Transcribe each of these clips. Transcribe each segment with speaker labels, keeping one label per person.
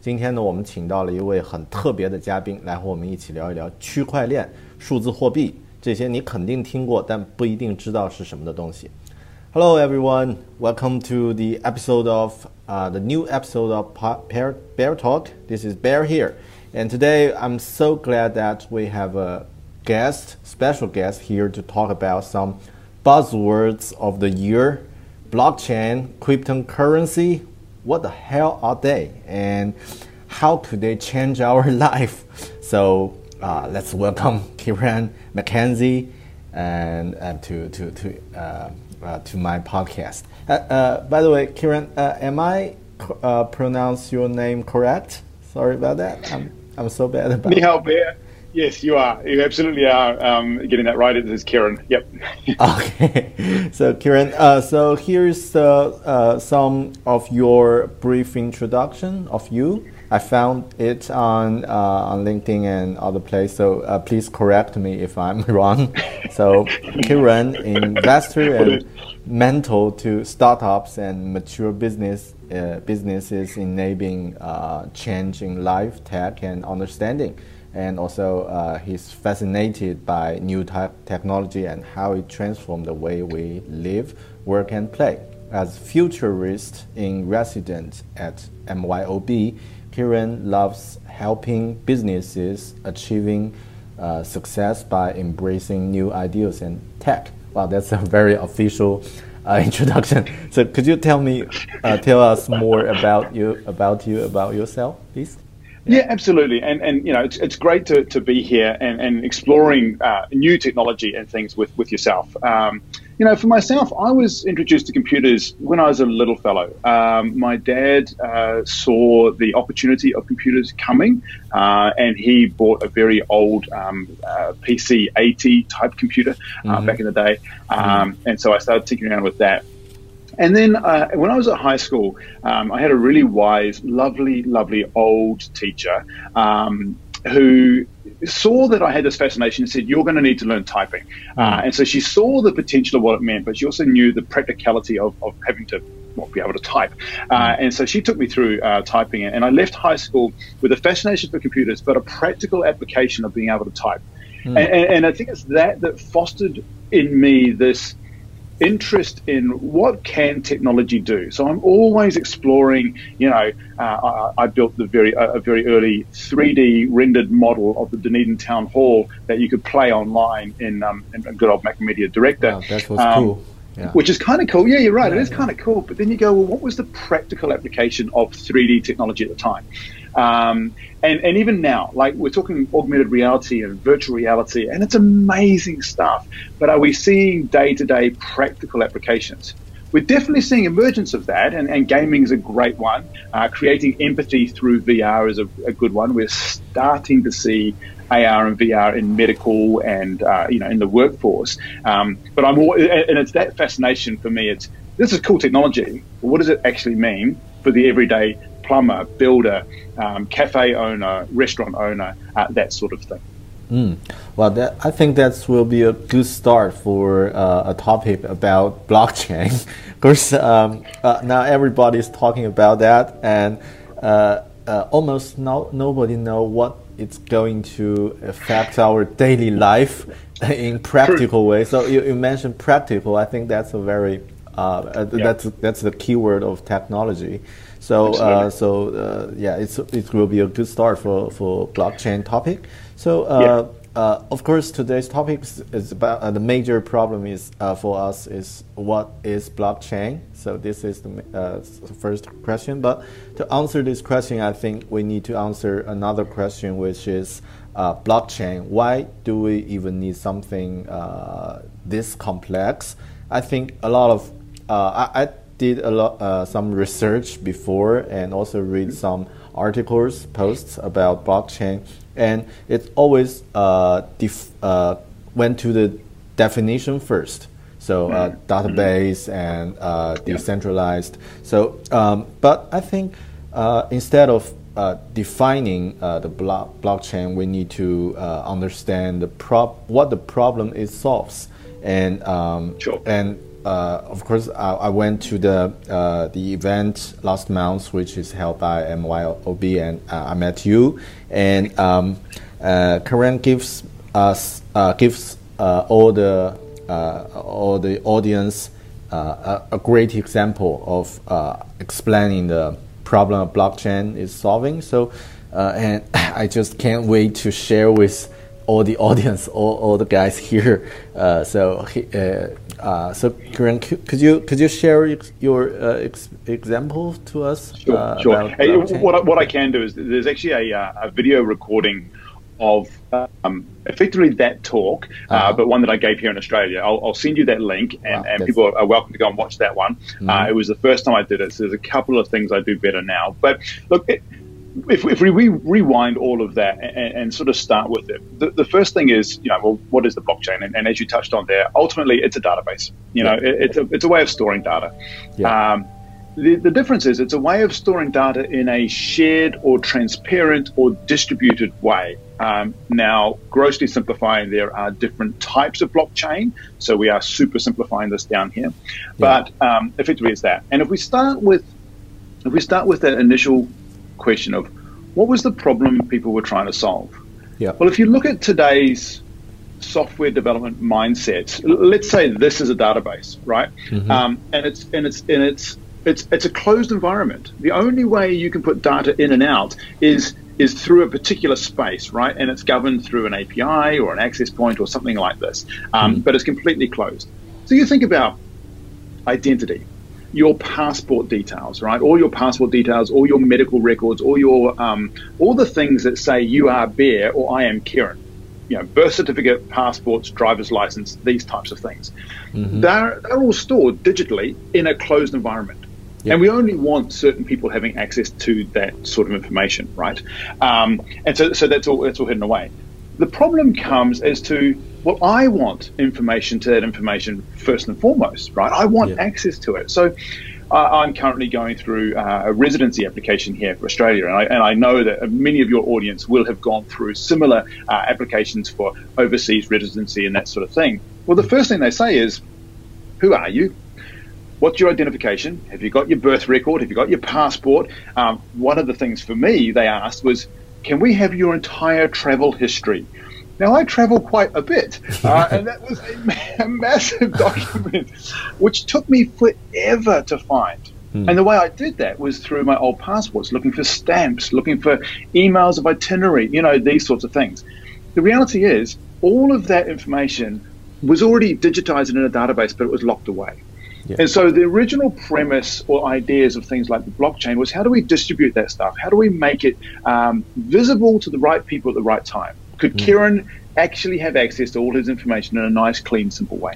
Speaker 1: 今天呢，我们请到了一位很特别的嘉宾，来和我们一起聊一聊区块链、数字货币这些你肯定听过，但不一定知道是什么的东西。Hello everyone, welcome to the episode of uh, the new episode of Bear, Bear Talk. This is Bear here, and today I'm so glad that we have a guest, special guest here to talk about some buzzwords of the year: blockchain, cryptocurrency, what the hell are they and how could they change our life? So uh, let's welcome Keran McKenzie and to to to uh, uh to my podcast. Uh, uh, by the way, Keran, am I pronounce your name correct? Sorry about that. I'm I'm so bad about.
Speaker 2: Bear. Yes, you are. You absolutely are um, getting that right. It is Keran. Yep.
Speaker 1: okay. So, Keran, uh, so here's uh, uh, some of your brief introduction of you. I found it on uh, on LinkedIn and other places. So uh, please correct me if I'm wrong. So, Keran, investor and mentor to startups and mature business uh, businesses, enabling change in life, tech, and understanding and also uh, he's fascinated by new type technology and how it transforms the way we live, work, and play. As futurist in residence at MYOB, Keran loves helping businesses achieving uh, success by embracing new ideas and tech. Wow, that's a very official uh, introduction. So, could you tell me, uh, tell us more about you, about you, about yourself, please?
Speaker 2: Yeah, absolutely. And and you know, it's, it's great to, to be here and, and exploring uh, new technology and things with, with yourself. Um, you know, for myself, I was introduced to computers when I was a little fellow. Um, my dad uh, saw the opportunity of computers coming, uh, and he bought a very old um, uh, PC 80 type computer uh, mm-hmm. back in the day. Um, mm-hmm. And so I started tinkering around with that. And then uh, when I was at high school, um, I had a really wise, lovely, lovely old teacher um, who saw that I had this fascination and said, You're going to need to learn typing. Uh, and so she saw the potential of what it meant, but she also knew the practicality of, of having to well, be able to type. Uh, and so she took me through uh, typing. And I left high school with a fascination for computers, but a practical application of being able to type. Mm. And, and I think it's that that fostered in me this interest in what can technology do. So I'm always exploring. You know, uh, I, I, built the very a very early 3D rendered model of the Dunedin Town Hall that you could play online in, um, in good old Macromedia Director.
Speaker 1: Wow, that was um, cool.
Speaker 2: Yeah. Which is kind of cool. Yeah, you're right. Yeah, it is yeah. kind of cool. But then you go, well, what was the practical application of 3D technology at the time? Um, and, and even now, like we're talking augmented reality and virtual reality, and it's amazing stuff. But are we seeing day to day practical applications? We're definitely seeing emergence of that, and, and gaming is a great one. Uh, creating empathy through VR is a, a, good one. We're starting to see AR and VR in medical and uh, you know in the workforce. Um, but I'm all, and it's that fascination for me. It's this is cool technology. But what does it actually mean for the everyday plumber, builder, um, cafe owner, restaurant owner, uh, that sort of thing?
Speaker 1: Mm. Well, that, I think that will be a good start for uh, a topic about blockchain. of course, um, uh, now everybody is talking about that, and uh, uh, almost no, nobody know what it's going to affect our daily life in practical way. So you, you mentioned practical. I think that's a very uh, yeah. that's that's the keyword of technology. So uh, so uh, yeah, it's it will be a good start for for blockchain topic. So. Uh, yeah. Uh, of course, today's topic is about uh, the major problem is uh, for us is what is blockchain. So this is the uh, first question. But to answer this question, I think we need to answer another question, which is uh, blockchain. Why do we even need something uh, this complex? I think a lot of I, I, did a lot some research before and also read some articles, posts about blockchain and it always uh, uh, went to the definition first. So uh, mm-hmm. database and uh, decentralized. So, um, but I think uh, instead of uh, defining the block blockchain, we need to understand the prob what the problem it solves, and um,
Speaker 2: sure.
Speaker 1: and uh, of course, I, I, went to the uh, the event last month, which is held by MYOB, and uh, I met you. And um, uh, Karen gives us uh, gives uh, all the all the audience a, a, great example of explaining the problem blockchain is solving. So, and I just can't wait to share with all the audience, all, all the guys here. Uh, so, uh, uh, so Karen, could you could you share your uh, ex example to us?
Speaker 2: Sure, uh, sure. Hey, what I, what I can do is there's actually a, a video recording of um, effectively that talk, -huh. but one that I gave here in Australia. I'll, I'll send you that link, and, wow, and people are welcome to go and watch that one. Mm -hmm. it was the first time I did it, so there's a couple of things I do better now. But look. It, if, if we rewind all of that and, and, sort of start with it, the, the, first thing is, you know, well, what is the blockchain? And, and as you touched on there, ultimately it's a database. You know, yeah. it, it's, a, it's a way of storing data. Yeah. Um, the, the difference is it's a way of storing data in a shared or transparent or distributed way. Um, now, grossly simplifying, there are different types of blockchain. So we are super simplifying this down here. Yeah. But um, effectively, it's that. And if we start with if we start with that initial question of what was the problem people were trying to solve?
Speaker 1: Yeah.
Speaker 2: Well, if you look at today's software development mindsets, let's say this is a database, right? Mm-hmm. Um, and it's and it's and it's it's it's a closed environment. The only way you can put data in and out is is through a particular space, right? And it's governed through an API or an access point or something like this. Um, mm-hmm. But it's completely closed. So you think about identity your passport details, right? All your passport details, all your medical records, all your um, all the things that say you are Bear or I am Keran. You know, birth certificate, passports, driver's license, these types of things. Mm-hmm. They're, they're all stored digitally in a closed environment. Yep. And we only want certain people having access to that sort of information, right? Um, and so, so that's all that's all hidden away. The problem comes as to well, I want information to that information first and foremost, right? I want yeah. access to it. So uh, I'm currently going through uh, a residency application here for Australia, and I, and I, know that many of your audience will have gone through similar uh, applications for overseas residency and that sort of thing. Well, the first thing they say is, Who are you? What's your identification? Have you got your birth record? Have you got your passport? Um, one of the things for me they asked was, Can we have your entire travel history? Now, I travel quite a bit, uh, and that was a, a, massive document, which took me forever to find. Hmm. And the way I did that was through my old passports, looking for stamps, looking for emails of itinerary, you know, these sorts of things. The reality is, all of that information was already digitized in a database, but it was locked away. Yeah. And so the original premise or ideas of things like the blockchain was how do we distribute that stuff? How do we make it um, visible to the right people at the right time? Could mm. Keran actually have access to all his information in a nice, clean, simple way?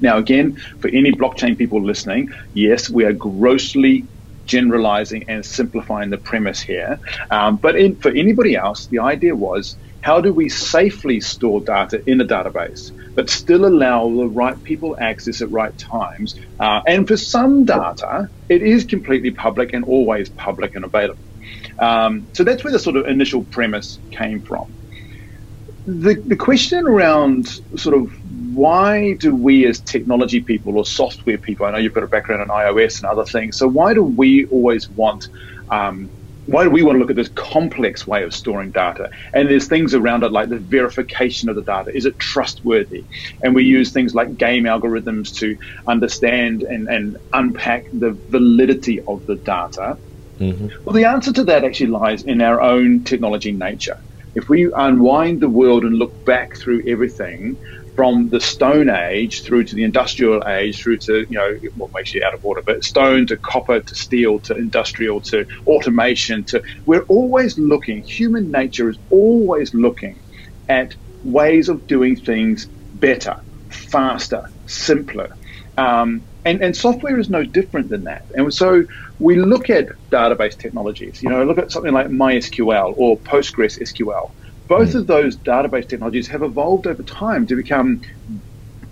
Speaker 2: Now, again, for any blockchain people listening, yes, we are grossly generalizing and simplifying the premise here. Um, but in, for anybody else, the idea was how do we safely store data in a database, but still allow the right people access at right times? Uh, and for some data, it is completely public and always public and available. Um, so that's where the sort of initial premise came from. The, the question around sort of why do we as technology people or software people, I know you've got a background in iOS and other things, so why do we always want um, why do we want to look at this complex way of storing data? And there's things around it like the verification of the data. Is it trustworthy? And we use things like game algorithms to understand and, and unpack the validity of the data. Mm-hmm. Well, the answer to that actually lies in our own technology nature. If we unwind the world and look back through everything, from the Stone Age through to the Industrial Age, through to you know what makes you out of order, but stone to copper to steel to industrial to automation to we're always looking. Human nature is always looking at ways of doing things better, faster, simpler. Um, and, and software is no different than that. And so we look at database technologies, you know, look at something like MySQL or PostgreSQL both of those database technologies have evolved over time to become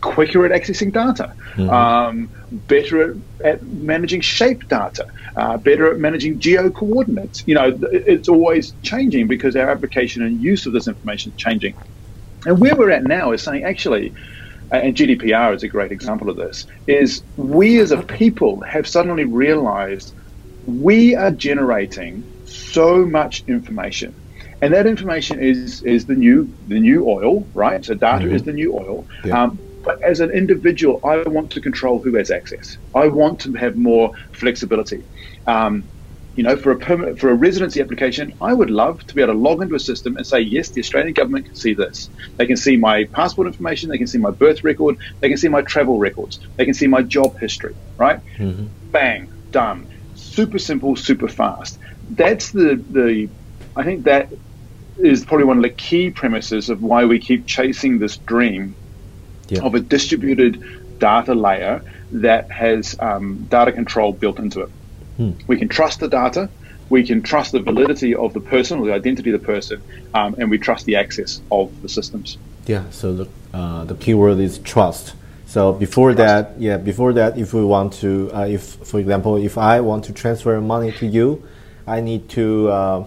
Speaker 2: quicker at accessing data, mm-hmm. um, better at, at, managing shape data, uh, better at managing geo coordinates. You know, it's always changing because our application and use of this information is changing. And where we're at now is saying actually, and GDPR is a great example of this, is we as a people have suddenly realized we are generating so much information and that information is is the new the new oil, right? So data mm-hmm. is the new oil. Yeah. Um, but as an individual, I want to control who has access. I want to have more flexibility. Um, you know, for a permit, for a residency application, I would love to be able to log into a system and say, yes, the Australian government can see this. They can see my passport information. They can see my birth record. They can see my travel records. They can see my job history. Right? Mm-hmm. Bang, done. Super simple, super fast. That's the the. I think that is probably one of the key premises of why we keep chasing this dream yeah. of a distributed data layer that has um, data control built into it. Hmm. We can trust the data, we can trust the validity of the person or the identity of the person, um, and we trust the access of the systems.
Speaker 1: Yeah. So the uh, the keyword is trust. So before trust. that, yeah, before that, if we want to, uh, if for example, if I want to transfer money to you, I need to. Uh,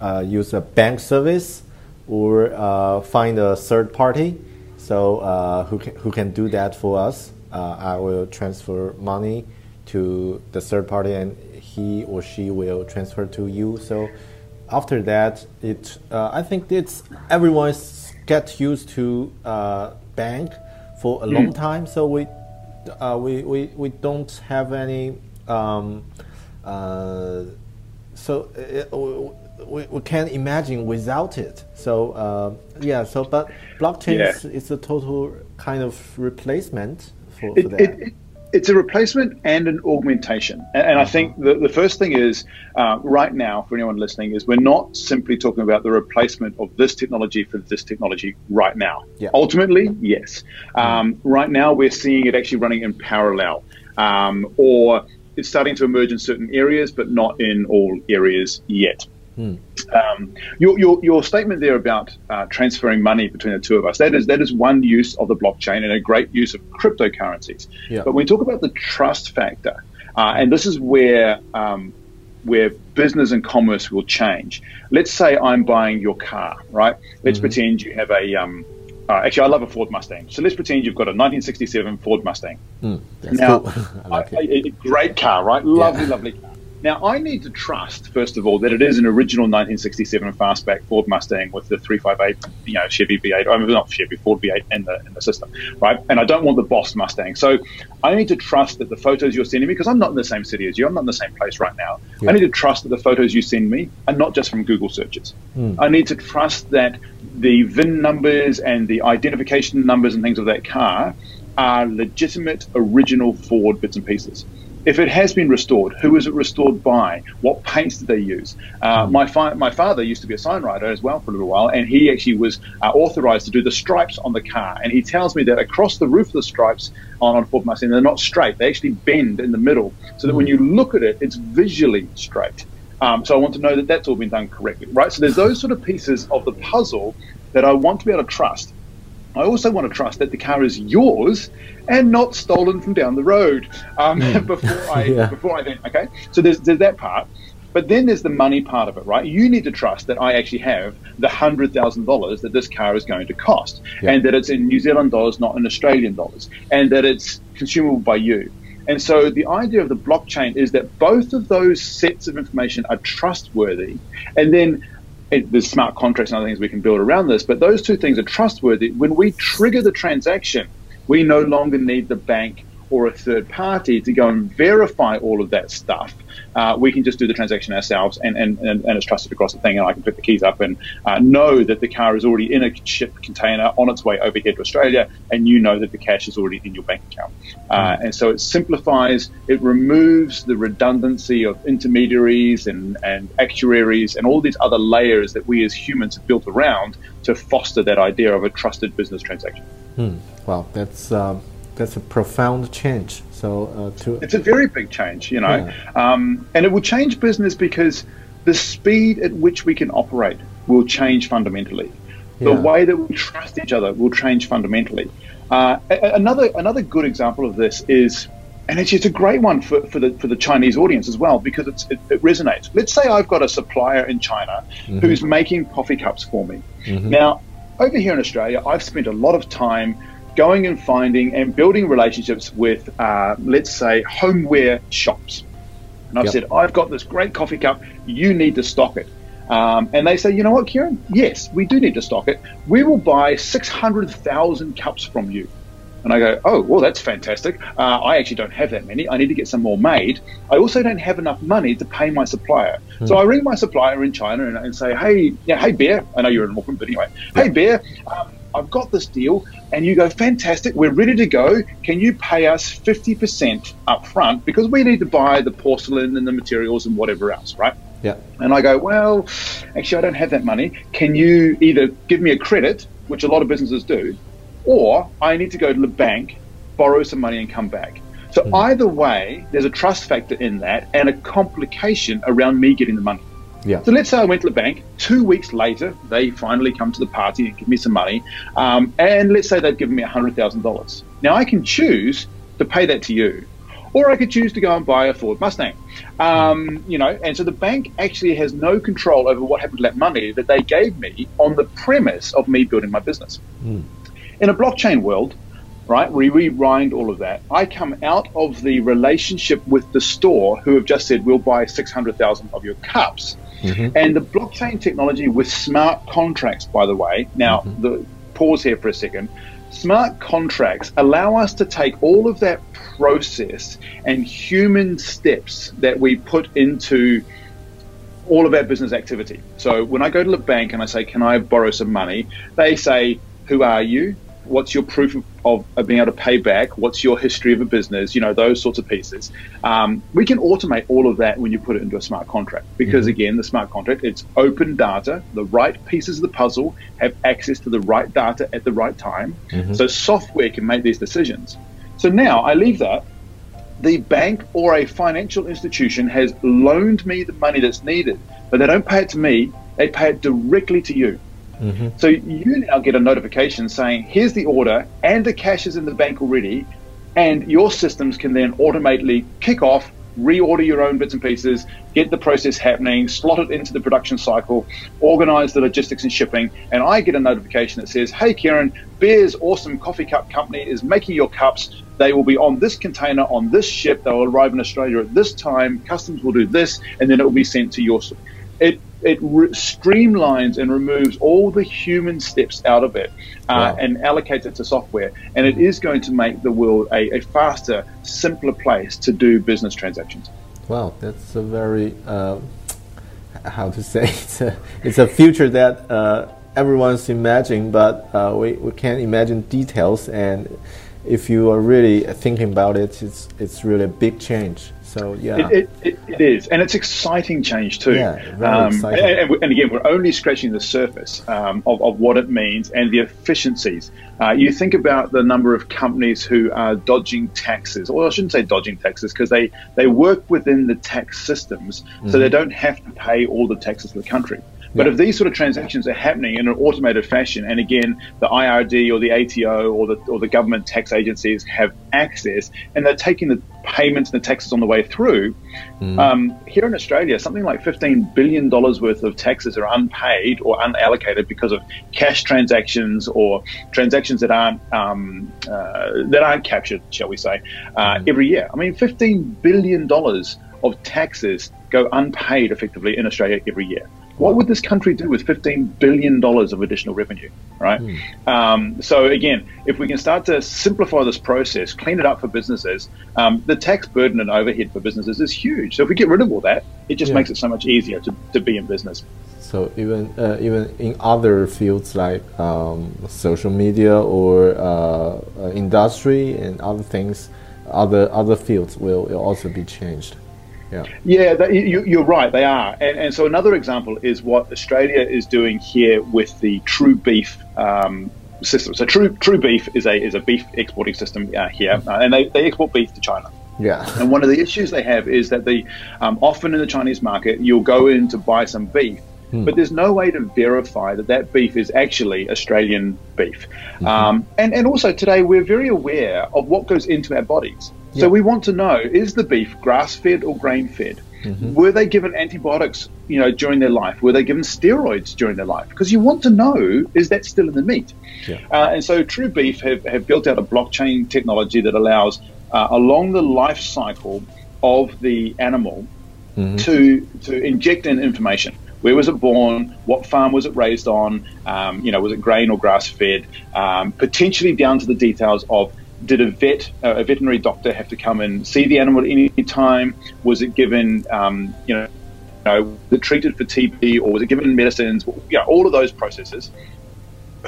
Speaker 1: uh, use a bank service or uh, find a third party so uh, who, can, who can do that for us. Uh, I will transfer money to the third party and he or she will transfer to you. So after that, it uh, I think it's everyone's get used to uh, bank for a mm. long time. So we we, we we don't have any um, so we, we can't imagine without it. So uh, yeah, so but blockchain yeah. is, is, a total kind of replacement for, for
Speaker 2: that. It, it's a replacement and an augmentation. And, and I uh-huh. think the, the first thing is uh, right now, for anyone listening, is we're not simply talking about the replacement of this technology for this technology right now. Yeah. Ultimately, yes. Um, right now, we're seeing it actually running in parallel, um, or it's starting to emerge in certain areas, but not in all areas yet. Um, your, your, your statement there about uh, transferring money between the two of us, that is, that is one use of the blockchain and a great use of cryptocurrencies. Yeah. But when we talk about the trust factor, uh, and this is where, um, where business and commerce will change. Let's say I'm buying your car, right? Let's mm-hmm. pretend you have a, um, uh, actually, I love a Ford Mustang. So let's pretend you've got a 1967 Ford Mustang. Mm, now, cool. like a, a, great car, right? Lovely, yeah. lovely car. Now, I need to trust, first of all, that it is an original 1967 fastback Ford Mustang with the 358, you know, Chevy V8, I mean, not Chevy, Ford V8 in the, in the system, right? And I don't want the Boss Mustang. So I need to trust that the photos you're sending me, because I'm not in the same city as you, I'm not in the same place right now. Yeah. I need to trust that the photos you send me are not just from Google searches. Mm. I need to trust that the VIN numbers and the identification numbers and things of that car are legitimate, original Ford bits and pieces. If it has been restored, who is it restored by? What paints did they use? Uh, my, fi- my father used to be a sign writer as well for a little while, and he actually was uh, authorized to do the stripes on the car. And he tells me that across the roof of the stripes on, on Ford Mustang, they're not straight, they actually bend in the middle, so that when you look at it, it's visually straight. Um, so I want to know that that's all been done correctly, right? So there's those sort of pieces of the puzzle that I want to be able to trust. I also want to trust that the car is yours and not stolen from down the road um, before I
Speaker 1: Yeah.
Speaker 2: before I then okay. So there's there's that part, but then there's the money part of it, right? You need to trust that I actually have the hundred thousand dollars that this car is going to cost,
Speaker 1: Yeah.
Speaker 2: and that it's in New Zealand dollars, not in Australian dollars, and that it's consumable by you. And so the idea of the blockchain is that both of those sets of information are trustworthy, and then it, there's smart contracts and other things we can build around this, but those two things are trustworthy. When we trigger the transaction, we no longer need the bank or a third party to go and verify all of that stuff. Uh, we can just do the transaction ourselves, and, and, and, and it's trusted across the thing, and I can pick the keys up and uh, know that the car is already in a shipped container on its way over here to Australia, and you know that the cash is already in your bank account. Uh, and so it simplifies, it removes the redundancy of intermediaries and, and actuaries and all these other layers that we as humans have built around to foster that idea of a trusted business transaction.
Speaker 1: Wow, that's um, that's a profound change. So uh, to
Speaker 2: It's a very big change, you know,
Speaker 1: Yeah.
Speaker 2: um, and it will change business because the speed at which we can operate will change fundamentally. The
Speaker 1: Yeah.
Speaker 2: way that we trust each other will change fundamentally. Uh, another another good example of this is, and it's, it's a great one for, for the for the Chinese audience as well because it's, it, it resonates. Let's say I've got a supplier in China who's making coffee cups for me. Now, over here in Australia, I've spent a lot of time going and finding and building relationships with, uh, let's say, homeware shops. And I've
Speaker 1: Yep.
Speaker 2: said, I've got this great coffee cup, you need to stock it. Um, and they say, you know what, Keran? Yes, we do need to stock it. We will buy 600,000 cups from you. And I go, oh, well, that's fantastic. Uh, I actually don't have that many. I need to get some more made. I also don't have enough money to pay my supplier. So I ring my supplier in China and, and say, hey, yeah, hey, Bear. I know you're in Auckland, but anyway, hey, Bear, um, I've got this deal. And you go, fantastic. We're ready to go. Can you pay us 50% up front? Because we need to buy the porcelain and the materials and whatever else, right?
Speaker 1: yeah,
Speaker 2: And I go, well, actually, I don't have that money. Can you either give me a credit, which a lot of businesses do, or I need to go to the bank, borrow some money, and come back. So hmm. either way, there's a trust factor in that and a complication around me getting the money.
Speaker 1: Yeah,
Speaker 2: So let's say I went to the bank. Two weeks later, they finally come to the party and give me some money. Um, and let's say they've given me $100,000. Now I can choose to pay that to you, or I could choose to go and buy a Ford Mustang. Um, you know, and so the bank actually has no control over what happened to that money that they gave me on the premise of me building my business. In a blockchain world, right, we rewind all of that. I come out of the relationship with the store who have just said, we'll buy 600,000 of your cups. Mm-hmm. And the blockchain technology with smart contracts, by the way, now mm-hmm. the pause here for a second. Smart contracts allow us to take all of that process and human steps that we put into all of our business activity. So when I go to the bank and I say, "Can I borrow some money?" They say, "Who are you? What's your proof of, of, of being able to pay back? What's your history of a business? You know those sorts of pieces." Um, we can automate all of that when you put it into a smart contract because again, the smart contract it's open data. The right pieces of the puzzle have access to the right data at the right time. So software can make these decisions. So now I leave that the bank or a financial institution has loaned me the money that's needed, but they don't pay it to me, they pay it directly to you. Mm-hmm. So you now get a notification saying, here's the order, and the cash is in the bank already, and your systems can then automatically kick off, reorder your own bits and pieces, get the process happening, slot it into the production cycle, organize the logistics and shipping, and I get a notification that says, hey Keran, Bear's awesome coffee cup company is making your cups. They will be on this container on this ship. They will arrive in Australia at this time. Customs will do this, and then it will be sent to your. It it re- streamlines and removes all the human steps out of it uh,
Speaker 1: Wow.
Speaker 2: and allocates it to software. And it is going to make the world a, a faster, simpler place to do business transactions.
Speaker 1: Wow, that's a very uh, how to say it's a, it's a future that uh, everyone's imagining, but uh, we, we can't imagine details, and if you are really thinking about it, it's it's really a big change. So yeah,
Speaker 2: it, it, it, is, and it's exciting change too.
Speaker 1: Yeah, um, exciting.
Speaker 2: And, and, again, we're only scratching the surface um, of, of what it means and the efficiencies. Uh, you think about the number of companies who are dodging taxes, or I shouldn't say dodging taxes, because they they work within the tax systems, mm-hmm. so they don't have to pay all the taxes of the country. But yeah. if these sort of transactions are happening in an automated fashion, and again, the IRD or the ATO or the or the government tax agencies have access, and they're taking the payments and the taxes on the way through. Mm. Um, here in Australia, something like $15 billion worth of taxes are unpaid or unallocated because of cash transactions or transactions that aren't um, uh, that aren't captured, shall we say, uh, mm. every year. I mean, $15 billion of taxes go unpaid effectively in Australia every year. What would this country do with $15 billion of additional revenue, right? Mm. Um, so, again, if we can start to simplify this process, clean it up for businesses, um, the tax burden and overhead for businesses is huge. So, if we get rid of all that, it just yeah. makes it so much easier to, to be in business.
Speaker 1: So even uh, even in other fields like um, social media or uh, uh, industry and other things, other other fields will, will also be changed. Yeah,
Speaker 2: yeah, you, are right. They are, and, and, so another example is what Australia is doing here with the True Beef um, system. So True True Beef is a is a beef exporting system uh, here, uh, and they, they export beef to China.
Speaker 1: Yeah.
Speaker 2: And one of the issues they have is that the um, often in the Chinese market you'll go in to buy some beef, Hmm. But there's no way to verify that that beef is actually Australian beef. Mm-hmm. Um, and, and also today we're very aware of what goes into our bodies. Yeah. So we want to know is the beef grass fed or grain fed? Mm-hmm. Were they given antibiotics, you know, during their life? Were they given steroids during their life? Because you want to know is that still in the meat? Yeah. Uh, and so True Beef have, have built out a blockchain technology that allows uh, along the life cycle of the animal mm-hmm. to to inject in information. Where was it born? What farm was it raised on? Um, you know, was it grain or grass fed? Um, potentially down to the details of did a vet, uh, a veterinary doctor, have to come and see the animal at any time? Was it given, um, you know, you know, was it treated for TB or was it given medicines? You know, all of those processes.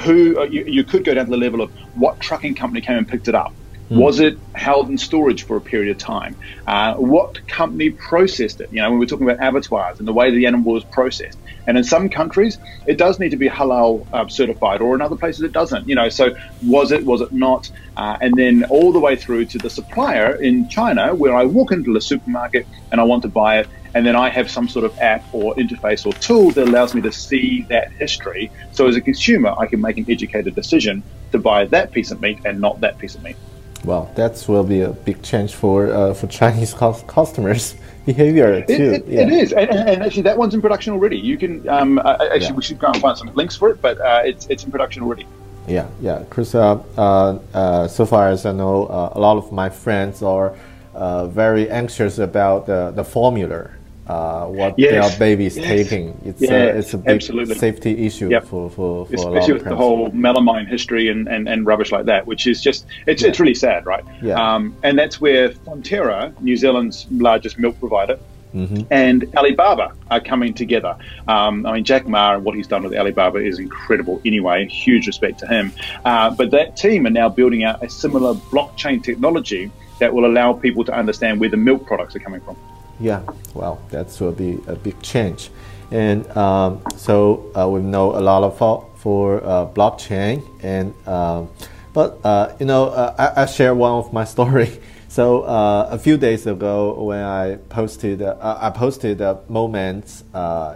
Speaker 2: Who uh, you, you could go down to the level of what trucking company came and picked it up? Hmm. Was it held in storage for a period of time? Uh, what company processed it? You know, when we're talking about abattoirs and the way the animal was processed. And in some countries, it does need to be halal uh, certified, or in other places it doesn't. You know, so was it, was it not? Uh, and then all the way through to the supplier in China, where I walk into the supermarket and I want to buy it, and then I have some sort of app or interface or tool that allows me to see that history. So as a consumer, I can make an educated decision to buy that piece of meat and not that piece of meat.
Speaker 1: Well, that will be a big change for uh, for Chinese customers behavior too.
Speaker 2: It, it, yeah. it is, and, and, actually that one's in production already. You can um, uh, actually yeah. we should go and find some links for it, but uh, it's it's in production already.
Speaker 1: Yeah, yeah, Chris. Uh, uh, so far as I know, uh, a lot of my friends are very anxious about the the formula uh, what yes. their babies yes. taking. It's, yeah, a, it's a big absolutely. safety issue yep. for, for, for
Speaker 2: especially with the whole melamine history and, and, and rubbish like that, which is just it's, yeah. it's really sad, right? Yeah. Um, and that's where Fonterra, New Zealand's largest milk provider, Mm-hmm. and Alibaba are coming together. Um, I mean, Jack Ma and what he's done with Alibaba is incredible anyway, huge respect to him. Uh, but that team are now building out a similar blockchain technology that will allow people to understand where the milk products are coming from.
Speaker 1: Yeah, well, that will be a big change. And um, so uh, we know a lot of for, for uh, blockchain. And um, but uh, you know, uh, I, I share one of my story. So uh, a few days ago, when I posted, uh, I posted a moment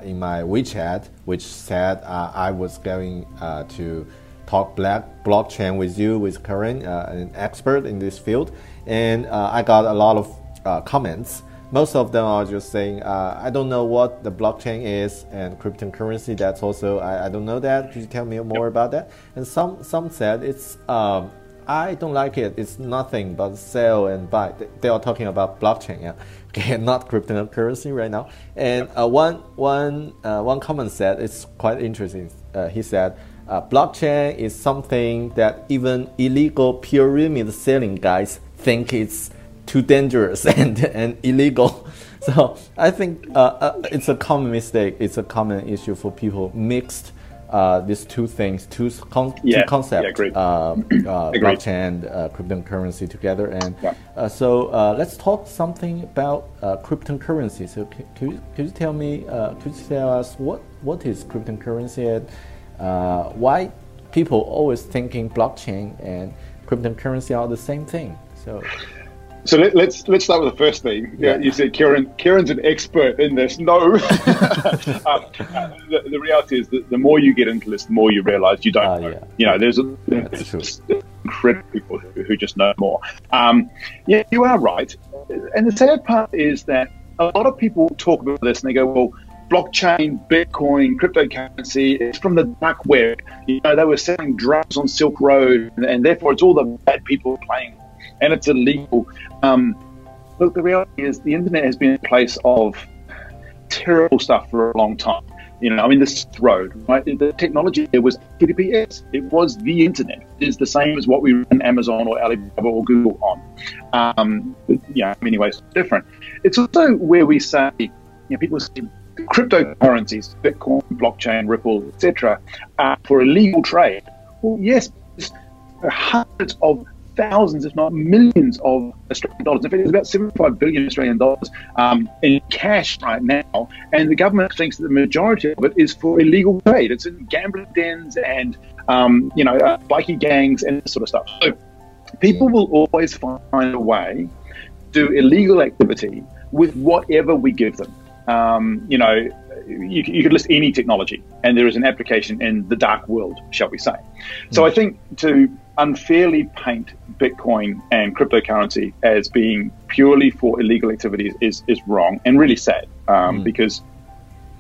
Speaker 1: in my WeChat, which said I was going to talk black blockchain with you, with Karen, an expert in this field, and I got a lot of comments most of them are just saying, uh, I don't know what the blockchain is and cryptocurrency. That's also I, I don't know that. Could you tell me more about that? And some some said it's um, I don't like it. It's nothing but sell and buy. They are talking about blockchain, yeah. Okay, not cryptocurrency right now. And uh, one one uh, one comment said it's quite interesting. Uh, he said. Uh, blockchain is something that even illegal pyramid selling guys think it's too dangerous and, and illegal. So I think uh, uh, it's a common mistake. It's a common issue for people mixed uh, these two things, two, con-
Speaker 2: yeah,
Speaker 1: two concepts,
Speaker 2: yeah,
Speaker 1: uh, uh, blockchain and uh, cryptocurrency together. And
Speaker 2: Yeah.
Speaker 1: uh, so uh, let's talk something about uh, cryptocurrency. So c- could, you, could you tell me, uh, could you tell us what, what is cryptocurrency and uh, why people always thinking blockchain and cryptocurrency are the same thing? So
Speaker 2: So let, let's let's start with the first thing. Yeah, you said Keran. Keran's an expert in this. No, um, uh, the, the reality is that the more you get into this, the more you realise you don't
Speaker 1: Ah,
Speaker 2: know.
Speaker 1: yeah.
Speaker 2: You know, there's, a, there's incredible people who, who just know more. Um, yeah, you are right. And the sad part is that a lot of people talk about this and they go, well. Blockchain, Bitcoin, cryptocurrency, it's from the dark web. You know, they were selling drugs on Silk Road, and, and therefore it's all the bad people playing and it's illegal. Um, look, the reality is the internet has been a place of terrible stuff for a long time. You know, I mean, Silk Road, right? The technology there was HTTPS. It was the internet. It's the same as what we run Amazon or Alibaba or Google on. Um, yeah, in many ways different. It's also where we say, you know, people say cryptocurrencies, Bitcoin, blockchain, Ripple, etc., uh, for illegal trade. Well, yes, hundreds of thousands, if not millions, of Australian dollars. In fact, it's about 75 billion Australian dollars um, in cash right now, and the government thinks that the majority of it is for illegal trade. It's in gambling dens and um, you know uh, bikie gangs and this sort of stuff. So people will always find a way to do illegal activity with whatever we give them. Um, you know, you, you could list any technology, and there is an application in the dark world, shall we say. So I think to unfairly paint Bitcoin and cryptocurrency as being purely for illegal activities is, is wrong and really sad um, because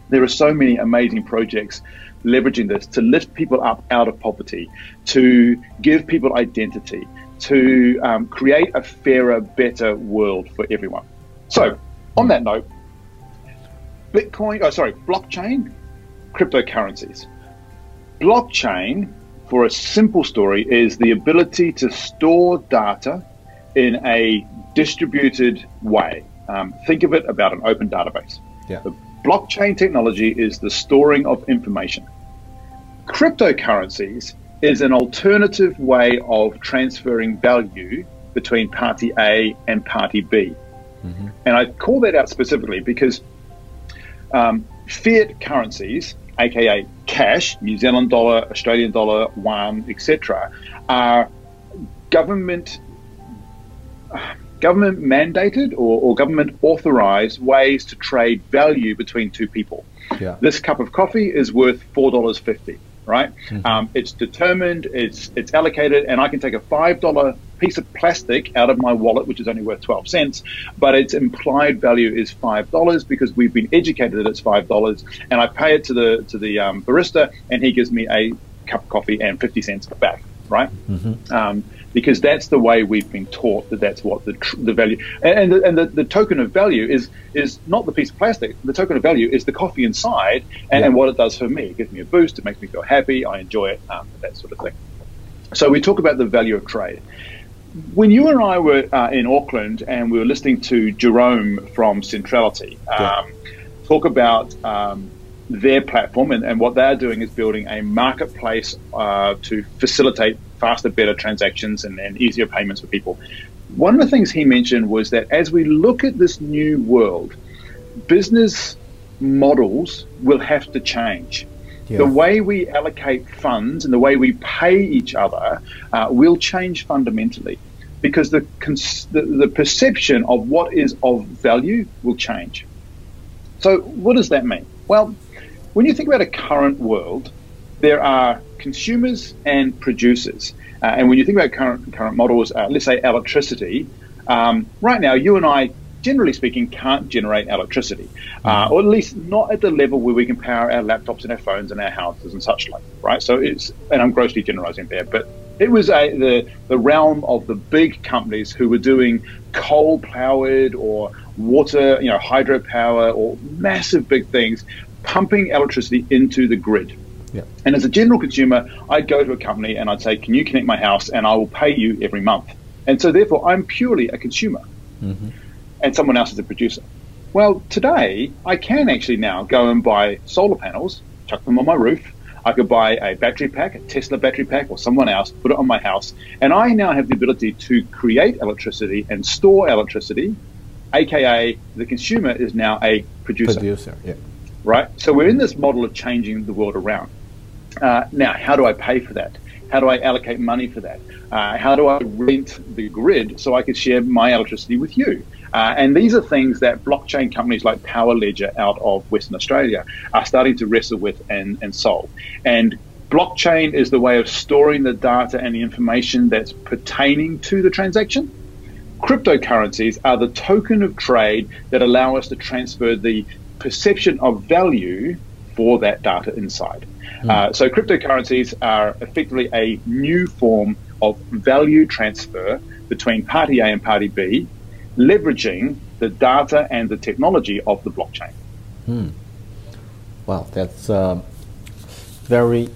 Speaker 2: there are so many amazing projects leveraging this to lift people up out of poverty, to give people identity, to um, create a fairer, better world for everyone. So, on that note, Bitcoin, oh, sorry, blockchain, cryptocurrencies. Blockchain, for a simple story, is the ability to store data in a distributed way. Um, think of it about an open database.
Speaker 1: Yeah.
Speaker 2: The blockchain technology is the storing of information. Cryptocurrencies is an alternative way of transferring value between party A and party B. And I call that out specifically because um, fiat currencies, aka cash, New Zealand dollar, Australian dollar, yuan, etc., are government government mandated or, or government authorized ways to trade value between two people.
Speaker 1: Yeah.
Speaker 2: This cup of coffee is worth four dollars fifty. Right? Um, it's determined. It's it's allocated, and I can take a five dollar piece of plastic out of my wallet, which is only worth twelve cents, but its implied value is five dollars because we've been educated that it's five dollars, and I pay it to the to the um, barista, and he gives me a cup of coffee and fifty cents back. Right? um, because that's the way we've been taught that that's what the, tr- the value and, and, the, and the, the token of value is is not the piece of plastic. The token of value is the coffee inside and,
Speaker 1: Yeah.
Speaker 2: and what it does for me. It gives me a boost. It makes me feel happy. I enjoy it. Um, that sort of thing. So we talk about the value of trade. When you and I were uh, in Auckland and we were listening to Jerome from Centrality um, talk about um, their platform and, and what they're doing is building a marketplace uh, to facilitate faster, better transactions and, and easier payments for people. One of the things he mentioned was that as we look at this new world, business models will have to change.
Speaker 1: Yeah.
Speaker 2: The way we allocate funds and the way we pay each other uh, will change fundamentally because the, cons- the, the perception of what is of value will change. So, what does that mean? Well, when you think about a current world, there are consumers and producers. Uh, and when you think about current current models, uh, let's say electricity, um, right now you and I, generally speaking, can't generate electricity, uh, or at least not at the level where we can power our laptops and our phones and our houses and such like. Right. So it's, and I'm grossly generalizing there, but it was a, the the realm of the big companies who were doing coal powered or water, you know, hydropower or massive big things, pumping electricity into the grid.
Speaker 1: Yeah.
Speaker 2: And as a general consumer, I'd go to a company and I'd say, "Can you connect my house?" And I will pay you every month. And so, therefore, I'm purely a consumer, mm-hmm. and someone else is a producer. Well, today I can actually now go and buy solar panels, chuck them on my roof. I could buy a battery pack, a Tesla battery pack, or someone else, put it on my house, and I now have the ability to create electricity and store electricity, aka the consumer is now a producer.
Speaker 1: Producer, yeah.
Speaker 2: Right? So we're in this model of changing the world around. Uh, now, how do I pay for that? How do I allocate money for that? Uh, how do I rent the grid so I can share my electricity with you? Uh, and these are things that blockchain companies like Power Ledger out of Western Australia are starting to wrestle with and, and solve. And blockchain is the way of storing the data and the information that's pertaining to the transaction. Cryptocurrencies are the token of trade that allow us to transfer the perception of value for that data inside. Mm. Uh, so cryptocurrencies are effectively a new form of value transfer between party A and party B, leveraging the data and the technology of the blockchain.
Speaker 1: Hmm. Well, that's uh, very,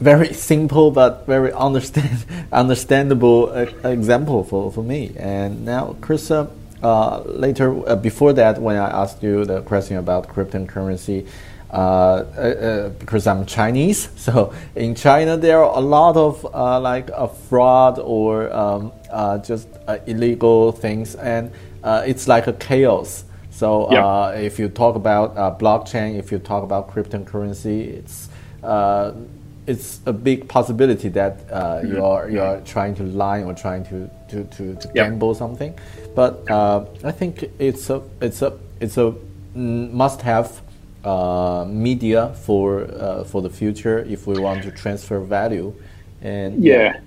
Speaker 1: very simple but very understand understandable uh, example for, for me. And now, Chris, uh, uh later uh, before that, when I asked you the question about cryptocurrency, uh, uh, uh, because I'm Chinese. So in China, there are a lot of uh, like a fraud or um, uh, just illegal things, and it's like a chaos. So yep. if you talk about blockchain, if you talk about cryptocurrency, it's it's a big possibility that mm-hmm. you are you are trying to lie or trying to to, to, to yep. gamble something. But I think it's a it's a it's a mm, must have uh, media for uh, for the future if we want to transfer value. And
Speaker 2: yeah,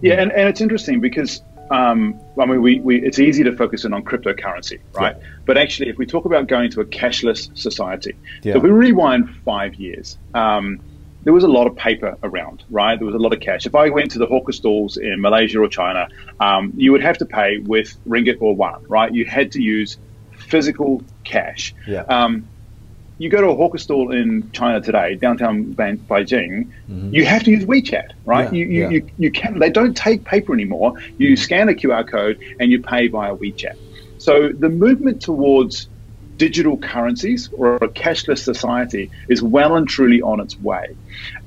Speaker 2: yeah, and, and it's interesting because um, I mean, we, we, it's easy to focus in on cryptocurrency, right? Yeah. But actually, if we talk about going to a cashless society, yeah. so if we rewind five years, um, there was a lot of paper around, right? There was a lot of cash. If I went to the hawker stalls in Malaysia or China, um, you would have to pay with ringgit or yuan, right? You had to use physical cash.
Speaker 1: Yeah. Um,
Speaker 2: you go to a hawker stall in China today, downtown Beijing, mm-hmm. you have to use WeChat, right? Yeah, you, you, yeah. you, you can they don't take paper anymore. You scan a QR code and you pay via WeChat. So the movement towards digital currencies or a cashless society is well and truly on its way.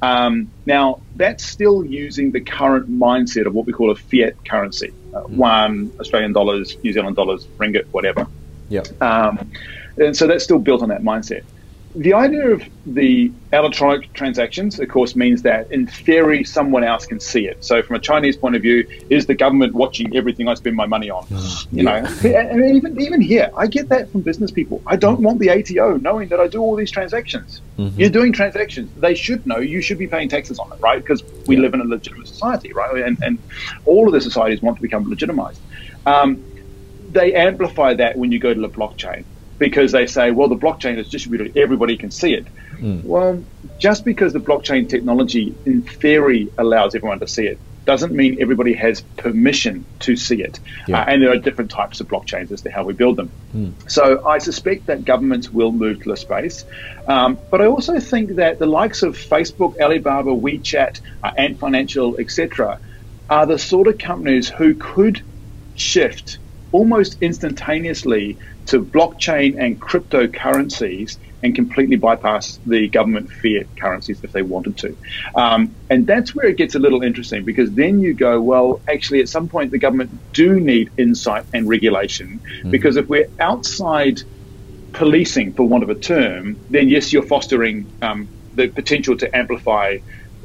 Speaker 2: Um, now, that's still using the current mindset of what we call a fiat currency uh, mm-hmm. yuan Australian dollars, New Zealand dollars, ringgit, whatever.
Speaker 1: Yeah.
Speaker 2: Um, and so that's still built on that mindset the idea of the electronic transactions, of course, means that in theory someone else can see it. So, from a Chinese point of view, is the government watching everything I spend my money on? Mm, you know, and even even here, I get that from business people. I don't want the ATO knowing that I do all these transactions. Mm-hmm. You're doing transactions; they should know. You should be paying taxes on it, right? Because we yeah. live in a legitimate society, right? And and all of the societies want to become legitimized. Um, they amplify that when you go to the blockchain because they say, well, the blockchain is distributed, everybody can see it. Mm. Well, just because the blockchain technology, in theory, allows everyone to see it, doesn't mean everybody has permission to see it. Yeah. Uh, and there are different types of blockchains as to how we build them. Mm. So I suspect that governments will move to the space. Um, but I also think that the likes of Facebook, Alibaba, WeChat, uh, Ant Financial, etc., are the sort of companies who could shift almost instantaneously to blockchain and cryptocurrencies and completely bypass the government fiat currencies if they wanted to. Um, and that's where it gets a little interesting because then you go, well, actually, at some point, the government do need insight and regulation mm-hmm. because if we're outside policing, for want of a term, then yes, you're fostering um, the potential to amplify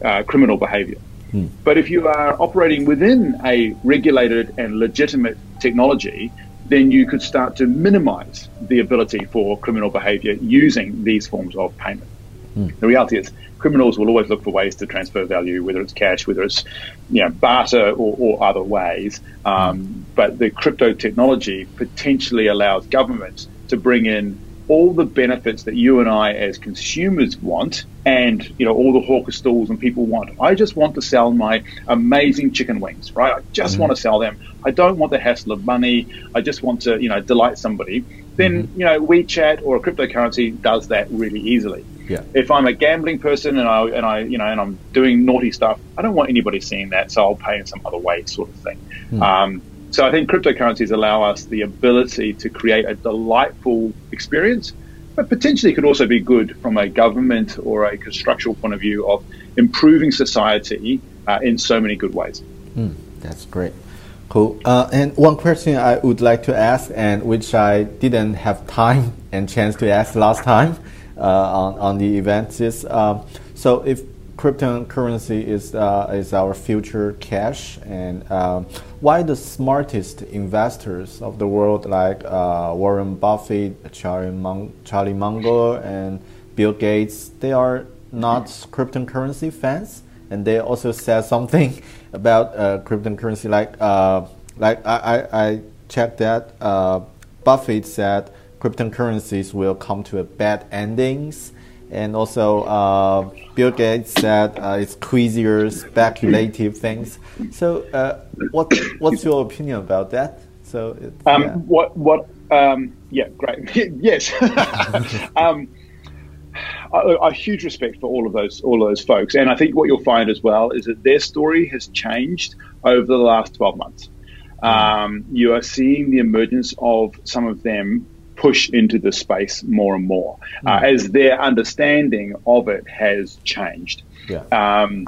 Speaker 2: uh, criminal behavior. Mm. But if you are operating within a regulated and legitimate technology, then you could start to minimize the ability for criminal behavior using these forms of payment. Mm. The reality is, criminals will always look for ways to transfer value, whether it's cash, whether it's you know barter or, or other ways. Um. But the crypto technology potentially allows governments to bring in all the benefits that you and I as consumers want and you know all the hawker stalls and people want. I just want to sell my amazing chicken wings, right? I just mm-hmm. want to sell them. I don't want the hassle of money. I just want to, you know, delight somebody. Then, mm-hmm. you know, WeChat or a cryptocurrency does that really easily.
Speaker 1: Yeah.
Speaker 2: If I'm a gambling person and I and I you know and I'm doing naughty stuff, I don't want anybody seeing that, so I'll pay in some other way, sort of thing. Mm. Um, so I think cryptocurrencies allow us the ability to create a delightful experience but potentially could also be good from a government or a structural point of view of improving society uh, in so many good ways.
Speaker 1: Mm, that's great. Cool. Uh, and one question I would like to ask, and which I didn't have time and chance to ask last time uh, on, on the event, is um, so if cryptocurrency is uh, is our future cash, and um, why the smartest investors of the world, like uh, Warren Buffett, Charlie, Charlie Munger, and Bill Gates, they are not cryptocurrency fans, and they also said something about uh, cryptocurrency, like uh, like I, I, I checked that uh, Buffett said cryptocurrencies will come to a bad endings and also, uh, Bill Gates said uh, it's crazier, speculative things. So, uh, what what's your opinion about that? So,
Speaker 2: it, um, yeah. what what? Um, yeah, great. yes. um, a, a, huge respect for all of those all of those folks, and I think what you'll find as well is that their story has changed over the last twelve months. Um, you are seeing the emergence of some of them push into the space more and more uh, mm. as their understanding of it has changed.
Speaker 1: Yeah.
Speaker 2: Um,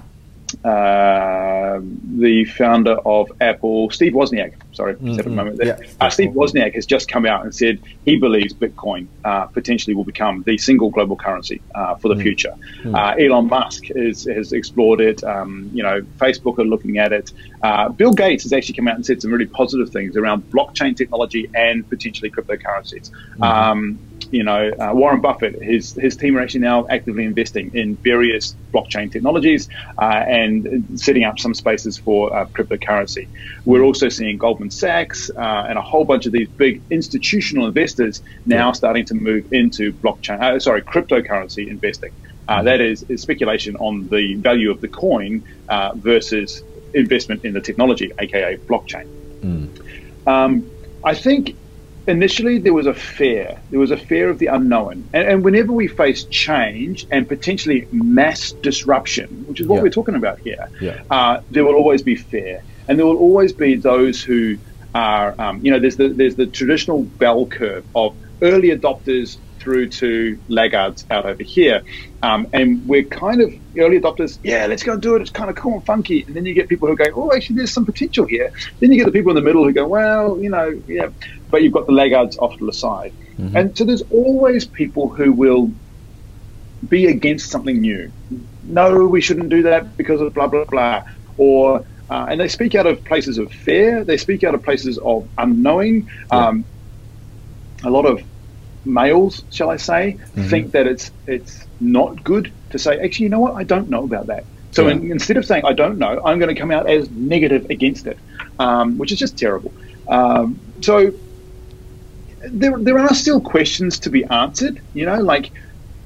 Speaker 2: uh, the founder of Apple, Steve Wozniak, sorry, mm-hmm. a moment there. Yeah. Uh, Steve Wozniak has just come out and said he believes Bitcoin uh, potentially will become the single global currency uh, for the mm. future. Mm. Elon Musk is, has explored it. Um, you know, Facebook are looking at it. Uh, Bill Gates has actually come out and said some really positive things around blockchain technology and potentially cryptocurrencies. Mm-hmm. Um, you know, uh, Warren Buffett, his his team are actually now actively investing in various blockchain technologies uh, and setting up some spaces for uh, cryptocurrency. We're also seeing Goldman Sachs uh, and a whole bunch of these big institutional investors now yeah. starting to move into blockchain, uh, sorry, cryptocurrency investing. Uh, that is, is, speculation on the value of the coin versus investment in the technology, aka blockchain. Mm. Um, I think initially there was a fear. There was a fear of the unknown. And, and whenever we face change and potentially mass disruption, which is what yeah. we're talking about here,
Speaker 1: yeah.
Speaker 2: uh, there will always be fear. And there will always be those who are, um, you know, there's the, there's the traditional bell curve of early adopters through to laggards out over here. Um, and we're kind of early adopters, yeah, let's go and do it. It's kind of cool and funky. And then you get people who go, oh, actually, there's some potential here. Then you get the people in the middle who go, well, you know, yeah. But you've got the laggards off to the side. Mm-hmm. And so there's always people who will be against something new. No, we shouldn't do that because of blah, blah, blah. Or, uh, and they speak out of places of fear. They speak out of places of unknowing. Yeah. Um, a lot of males, shall I say, mm-hmm. think that it's it's not good to say, actually, you know what, I don't know about that. So yeah. in, instead of saying I don't know, I'm going to come out as negative against it, um, which is just terrible. Um, so there, there are still questions to be answered. You know, like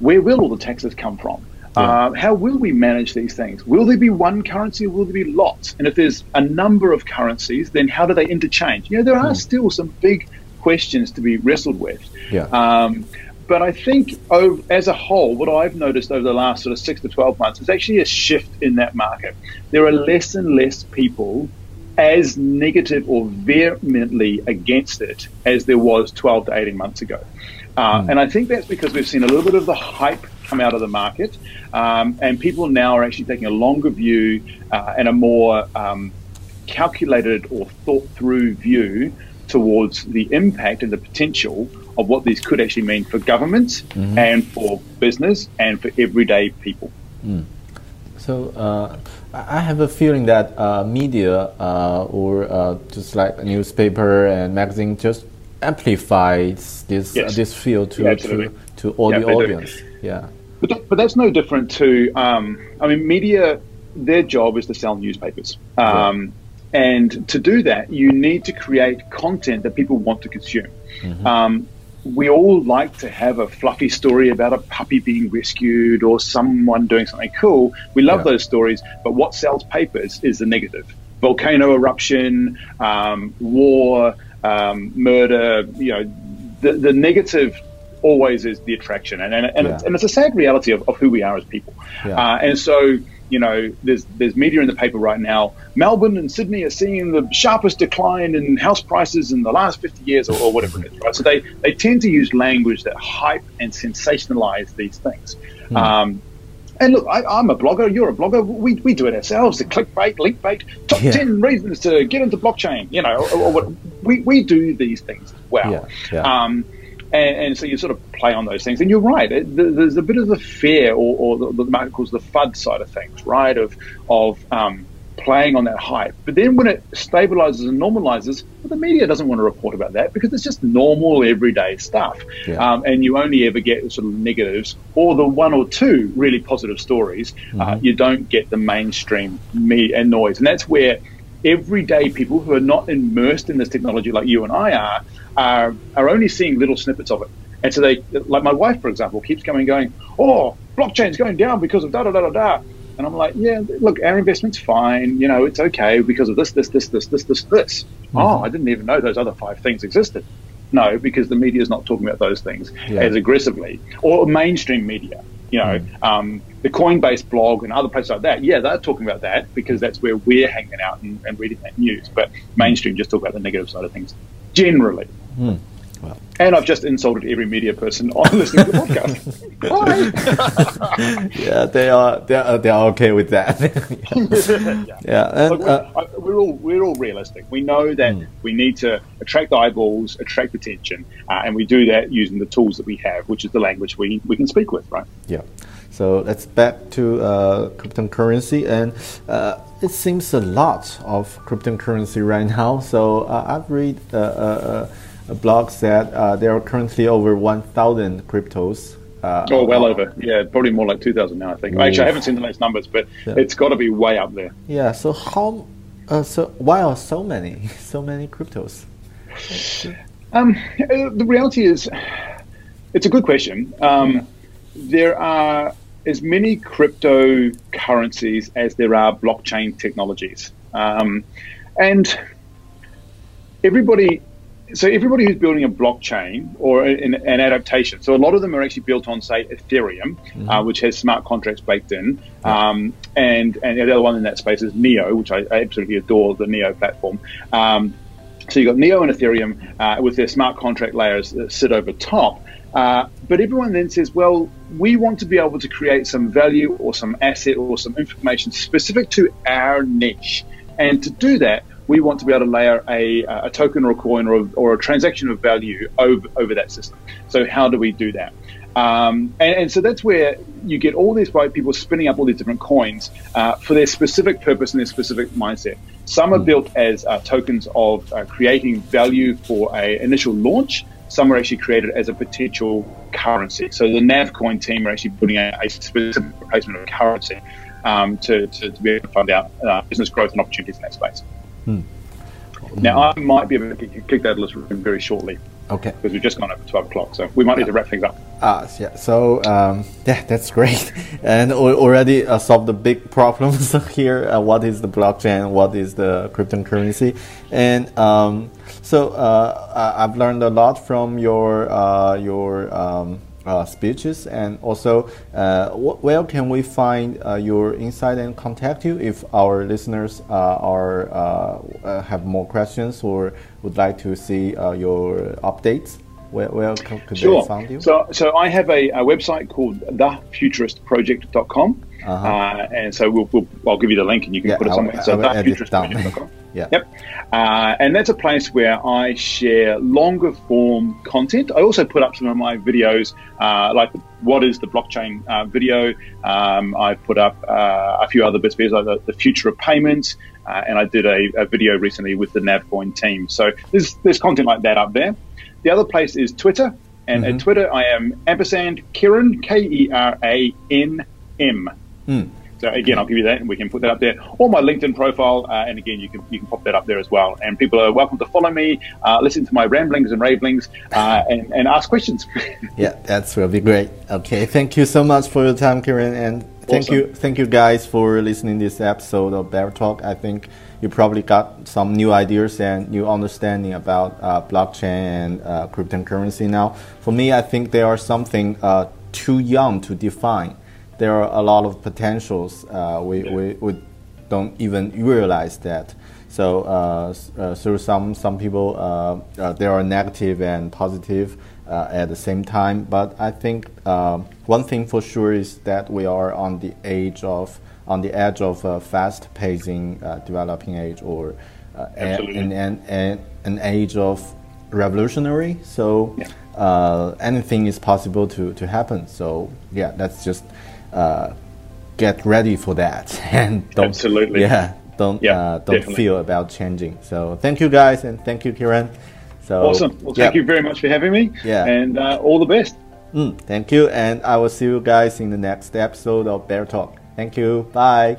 Speaker 2: where will all the taxes come from? Yeah. Uh, how will we manage these things? Will there be one currency or will there be lots? And if there's a number of currencies, then how do they interchange? You know, there are mm. still some big questions to be wrestled with.
Speaker 1: Yeah.
Speaker 2: Um, but I think over, as a whole, what I've noticed over the last sort of six to 12 months is actually a shift in that market. There are less and less people as negative or vehemently against it as there was 12 to 18 months ago. Uh, mm. And I think that's because we've seen a little bit of the hype come out of the market, um, and people now are actually taking a longer view uh, and a more um, calculated or thought through view towards the impact and the potential of what these could actually mean for governments mm-hmm. and for business and for everyday people.
Speaker 1: Mm. So uh, I have a feeling that uh, media uh, or uh, just like a newspaper and magazine just amplifies this yes. this field to, yeah, to, to all yeah, the audience. Yeah.
Speaker 2: But, but that's no different to, um, I mean, media, their job is to sell newspapers. Um, and to do that, you need to create content that people want to consume. Mm-hmm. Um, we all like to have a fluffy story about a puppy being rescued or someone doing something cool. We love yeah. those stories, but what sells papers is the negative volcano eruption, um, war, um, murder. You know, the, the negative always is the attraction, and and, and, yeah. it's, and it's, a sad reality of, of who we are as people. Yeah. Uh, and so you know, there's there's media in the paper right now. Melbourne and Sydney are seeing the sharpest decline in house prices in the last 50 years, or, or whatever it is, right? So they they tend to use language that hype and sensationalize these things. Mm. Um, and look, I, am a blogger. You're a blogger. We, we do it ourselves. The clickbait, linkbait, top yeah. ten reasons to get into blockchain. You know, or, or what, we we do these things as well. Yeah. Yeah. Um, and, and, so you sort of play on those things. And you're right. It, there's a bit of the fear, or, or the, the market calls the FUD side of things, right? Of of um, playing on that hype. But then when it stabilizes and normalizes, well, the media doesn't want to report about that because it's just normal, everyday stuff. Yeah. Um, and you only ever get the sort of negatives or the one or two really positive stories. Uh, mm-hmm. Uh, you don't get the mainstream me and noise. And that's where everyday people who are not immersed in this technology like you and I are, are, are only seeing little snippets of it. And so they, like my wife, for example, keeps coming and going, oh, blockchain's going down because of da da da da da. And I'm like, yeah, look, our investment's fine. You know, it's okay because of this, this, this, this, this, this, this. Mm-hmm. Oh, I didn't even know those other five things existed. No, because the media is not talking about those things yeah. as aggressively, or mainstream media. You know, mm. um, the Coinbase blog and other places like that. Yeah, they're talking about that because that's where we're hanging out and, and reading that news. But mainstream just talk about the negative side of things generally. Mm. Well. And I've just insulted every media person on listening to the
Speaker 1: podcast. yeah, they are they are they are okay with that.
Speaker 2: yeah, yeah. And, we're, uh, we're, all we're all realistic. We know that mm. we need to attract eyeballs, attract attention, uh, and we do that using the tools that we have, which is the language we, we can speak with, right?
Speaker 1: Yeah. So let's back to uh, cryptocurrency, and uh, it seems a lot of cryptocurrency right now. So uh, I've read a blog said uh, there are currently over 1,000 cryptos.
Speaker 2: Uh, oh, well over. Yeah, probably more like 2,000 now, I think. Ooh. Actually, I haven't seen the latest numbers, but yeah. it's got to be way up there.
Speaker 1: Yeah, so how, uh, so why are so many, so many cryptos?
Speaker 2: Um, uh, the reality is, it's a good question. Um, there are as many cryptocurrencies as there are blockchain technologies. Um, and everybody so everybody who's building a blockchain or an, an, adaptation, so a lot of them are actually built on, say, Ethereum, mm-hmm. uh, which has smart contracts baked in, um, and and the other one in that space is Neo, which I, I absolutely adore the Neo platform. Um, so you've got Neo and Ethereum uh, with their smart contract layers that sit over top. Uh, but everyone then says, well, we want to be able to create some value or some asset or some information specific to our niche. And to do that, we want to be able to layer a, a token or a coin or a, or a transaction of value over, over that system. So how do we do that? Um, and, and, so that's where you get all these people spinning up all these different coins uh, for their specific purpose and their specific mindset. Some are hmm. built as uh, tokens of uh, creating value for a initial launch. Some are actually created as a potential currency. So the Navcoin team are actually putting a, a specific replacement of currency um, to, to, to, be able to find out uh, business growth and opportunities in that space. Hmm. Now, I might be able to kick that list very shortly.
Speaker 1: Okay.
Speaker 2: Because we've just gone over 12 o'clock, so we might need to wrap things up.
Speaker 1: Ah, yeah. So, um, yeah, that's great. And already uh, solved the big problems here. Uh, what is the blockchain? What is the cryptocurrency? And um, so uh, I've learned a lot from your, uh, your um, speeches. And also uh, where can we find uh, your insight and contact you if our listeners uh, are uh, uh, have more questions or would like to see your updates? Where, where could
Speaker 2: sure.
Speaker 1: they find you?
Speaker 2: So so i have a, a website called thefuturistproject.com uh-huh. Uh, and so we'll, we'll, I'll give you the link and you can yeah, put it somewhere. I'll, so. Yeah. Yep. Uh, and that's a place where I share longer form content. I also put up some of my videos, uh, like what is the blockchain uh, video. Um, I put up uh, a few other bits, like the, the future of payments, uh, and I did a, a, video recently with the Navcoin team. So there's there's content like that up there. The other place is Twitter, and mm-hmm. at Twitter I am ampersand Keran K E R A N M. Mm. So again, I'll give you that, and we can put that up there, or my LinkedIn profile, uh, and again, you can you can pop that up there as well. And people are welcome to follow me, uh, listen to my ramblings and ravelings, uh, and, and ask questions.
Speaker 1: yeah, that's will be great. Okay, thank you so much for your time, Keran, and thank awesome. you thank you guys for listening to this episode of Bear Talk. I think you probably got some new ideas and new understanding about uh, blockchain and uh, cryptocurrency now. For me, I think they are something uh, too young to define there are a lot of potentials. Uh, we, yeah. we, we don't even realize that. So uh, uh, through some some people, uh, uh, there are negative and positive uh, at the same time. But I think one thing for sure is that we are on the age of on the edge of a fast pacing developing age or an, an, an, an age of revolutionary. So yeah. anything is possible to, to happen. So yeah, let's just get ready for that and
Speaker 2: don't absolutely
Speaker 1: yeah don't yeah, uh, don't definitely. feel about changing. So thank you guys and thank you, Keran.
Speaker 2: So awesome. Well, thank yeah. you very much for having me. Yeah, and uh, all the best.
Speaker 1: Mm, thank you, and I will see you guys in the next episode of Bear Talk. Thank you. Bye.